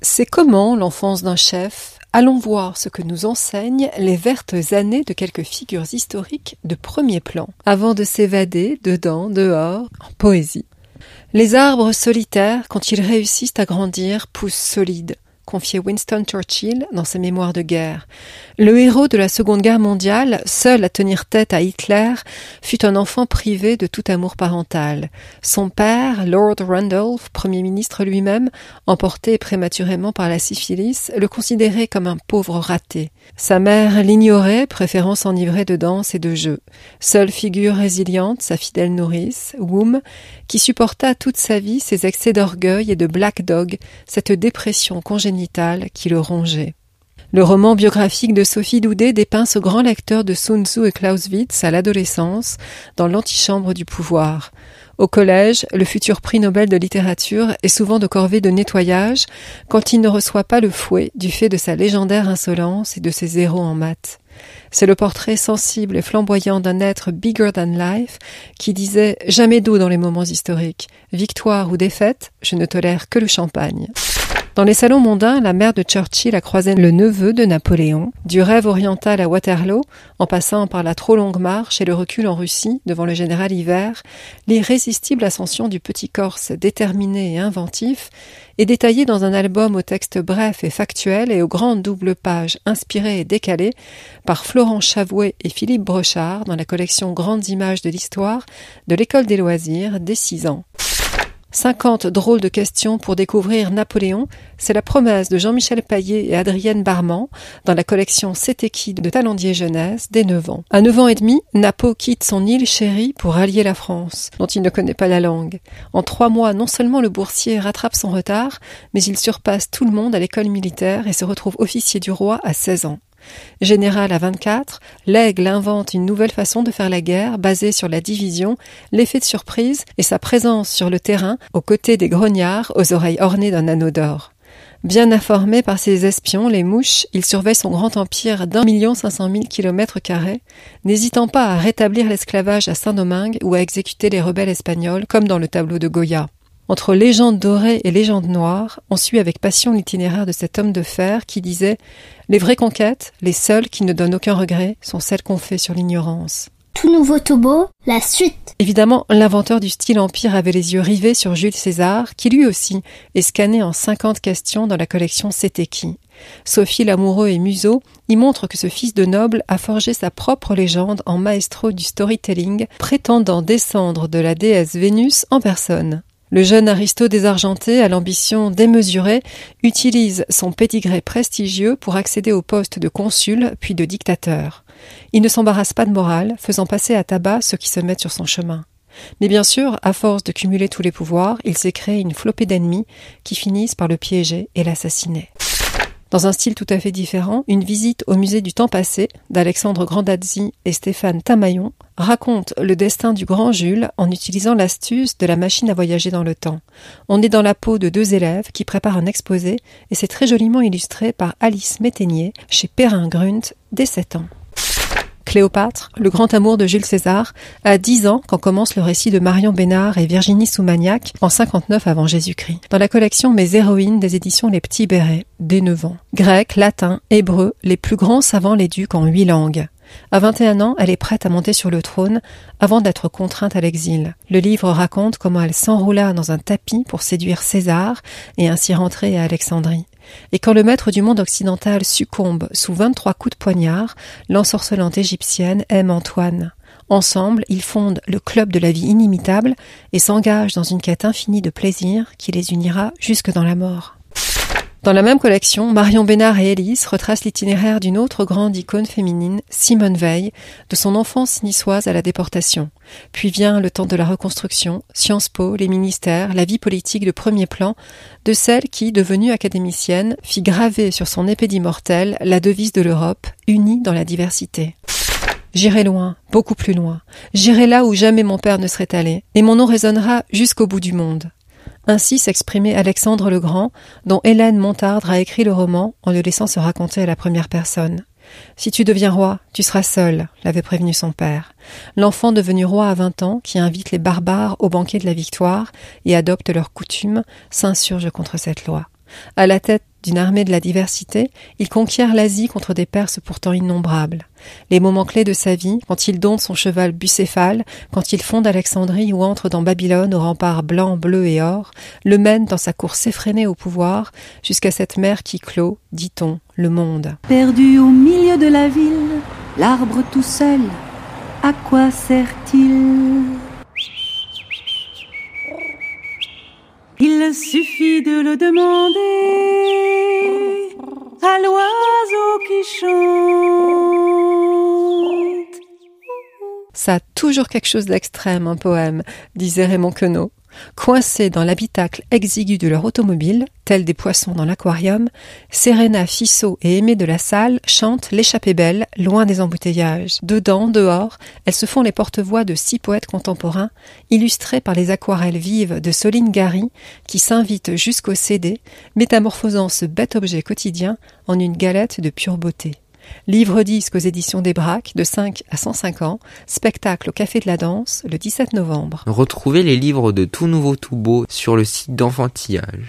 C'est comment l'enfance d'un chef? Allons voir ce que nous enseignent les vertes années de quelques figures historiques de premier plan, avant de s'évader dedans, dehors, en poésie. Les arbres solitaires, quand ils réussissent à grandir, poussent solides confiait Winston Churchill dans ses mémoires de guerre. Le héros de la Seconde Guerre mondiale, seul à tenir tête à Hitler, fut un enfant privé de tout amour parental. Son père, Lord Randolph, Premier ministre lui-même, emporté prématurément par la syphilis, le considérait comme un pauvre raté. Sa mère l'ignorait, préférant s'enivrer de danse et de jeux. Seule figure résiliente, sa fidèle nourrice, Woom, qui supporta toute sa vie ses excès d'orgueil et de black dog, cette dépression congénitale qui le rongeait. Le roman biographique de Sophie Doudet dépeint ce grand lecteur de Sun Tzu et Clausewitz à l'adolescence dans l'antichambre du pouvoir. Au collège, le futur prix Nobel de littérature est souvent de corvée de nettoyage quand il ne reçoit pas le fouet du fait de sa légendaire insolence et de ses zéros en maths. C'est le portrait sensible et flamboyant d'un être bigger than life qui disait jamais d'eau dans les moments historiques. Victoire ou défaite, je ne tolère que le champagne. Dans les salons mondains, la mère de Churchill a croisé le neveu de Napoléon, du rêve oriental à Waterloo, en passant par la trop longue marche et le recul en Russie devant le général Hiver, l'irrésistible ascension du petit Corse déterminé et inventif est détaillée dans un album au texte bref et factuel et aux grandes doubles pages inspirées et décalées par Florent Chavouet et Philippe Brochard dans la collection Grandes images de l'histoire de l'École des loisirs des six ans. 50 drôles de questions pour découvrir Napoléon, c'est la promesse de Jean-Michel Paillet et Adrienne Barman dans la collection C'est qui de Talendier Jeunesse dès 9 ans. À 9 ans et demi, Napo quitte son île chérie pour rallier la France, dont il ne connaît pas la langue. En trois mois, non seulement le boursier rattrape son retard, mais il surpasse tout le monde à l'école militaire et se retrouve officier du roi à 16 ans. Général à 24, l'aigle invente une nouvelle façon de faire la guerre basée sur la division, l'effet de surprise et sa présence sur le terrain aux côtés des grognards aux oreilles ornées d'un anneau d'or. Bien informé par ses espions, les mouches, il surveille son grand empire d'un million cinq cent mille kilomètres carrés, n'hésitant pas à rétablir l'esclavage à Saint-Domingue ou à exécuter les rebelles espagnols comme dans le tableau de Goya. Entre légende dorée et légende noire, on suit avec passion l'itinéraire de cet homme de fer qui disait Les vraies conquêtes, les seules qui ne donnent aucun regret, sont celles qu'on fait sur l'ignorance. Tout nouveau Tobo, la suite. Évidemment, l'inventeur du style empire avait les yeux rivés sur Jules César, qui lui aussi est scanné en 50 questions dans la collection C'était qui Sophie Lamoureux et Museau y montrent que ce fils de noble a forgé sa propre légende en maestro du storytelling, prétendant descendre de la déesse Vénus en personne. Le jeune aristo désargenté, à l'ambition démesurée, utilise son pédigré prestigieux pour accéder au poste de consul puis de dictateur. Il ne s'embarrasse pas de morale, faisant passer à tabac ceux qui se mettent sur son chemin. Mais bien sûr, à force de cumuler tous les pouvoirs, il s'est créé une flopée d'ennemis qui finissent par le piéger et l'assassiner. Dans un style tout à fait différent, une visite au musée du temps passé d'Alexandre Grandazzi et Stéphane Tamayon raconte le destin du grand Jules en utilisant l'astuce de la machine à voyager dans le temps. On est dans la peau de deux élèves qui préparent un exposé et c'est très joliment illustré par Alice Métainier chez Perrin Grunt dès 7 ans. Cléopâtre, le grand amour de Jules César, a dix ans quand commence le récit de Marion Bénard et Virginie Soumagnac en 59 avant Jésus-Christ, dans la collection Mes héroïnes des éditions Les Petits Bérets, dès 9 ans. Grec, latin, hébreu, les plus grands savants l'éduquent en huit langues. À 21 ans, elle est prête à monter sur le trône avant d'être contrainte à l'exil. Le livre raconte comment elle s'enroula dans un tapis pour séduire César et ainsi rentrer à Alexandrie. Et quand le maître du monde occidental succombe sous vingt-trois coups de poignard, l'ensorcelante égyptienne aime Antoine. Ensemble, ils fondent le club de la vie inimitable et s'engagent dans une quête infinie de plaisir qui les unira jusque dans la mort. Dans la même collection, Marion Bénard et Élise retracent l'itinéraire d'une autre grande icône féminine, Simone Veil, de son enfance niçoise à la déportation. Puis vient le temps de la reconstruction, Sciences Po, les ministères, la vie politique de premier plan, de celle qui, devenue académicienne, fit graver sur son épée d'immortel la devise de l'Europe, unie dans la diversité. J'irai loin, beaucoup plus loin. J'irai là où jamais mon père ne serait allé, et mon nom résonnera jusqu'au bout du monde. Ainsi s'exprimait Alexandre le Grand, dont Hélène Montardre a écrit le roman en le laissant se raconter à la première personne. Si tu deviens roi, tu seras seul, l'avait prévenu son père. L'enfant devenu roi à vingt ans, qui invite les barbares au banquet de la victoire et adopte leurs coutumes, s'insurge contre cette loi. À la tête d'une armée de la diversité, il conquiert l'Asie contre des Perses pourtant innombrables. Les moments clés de sa vie, quand il dompte son cheval bucéphale, quand il fonde Alexandrie ou entre dans Babylone aux remparts blancs, bleus et or, le mènent dans sa course effrénée au pouvoir, jusqu'à cette mer qui clôt, dit-on, le monde. Perdu au milieu de la ville, l'arbre tout seul, à quoi sert-il? Il suffit de le demander l'oiseau qui chante. Ça a toujours quelque chose d'extrême, un poème, disait Raymond Queneau. Coincés dans l'habitacle exigu de leur automobile, tels des poissons dans l'aquarium, Serena, Fissot et Aimé de la Salle chantent l'échappée belle, loin des embouteillages. Dedans, dehors, elles se font les porte-voix de six poètes contemporains, illustrés par les aquarelles vives de Soline Gary, qui s'invitent jusqu'au CD, métamorphosant ce bête objet quotidien en une galette de pure beauté. Livre-disque aux éditions des Braques de 5 à 105 ans, spectacle au Café de la Danse le 17 novembre. Retrouvez les livres de Tout Nouveau Tout Beau sur le site d'enfantillage.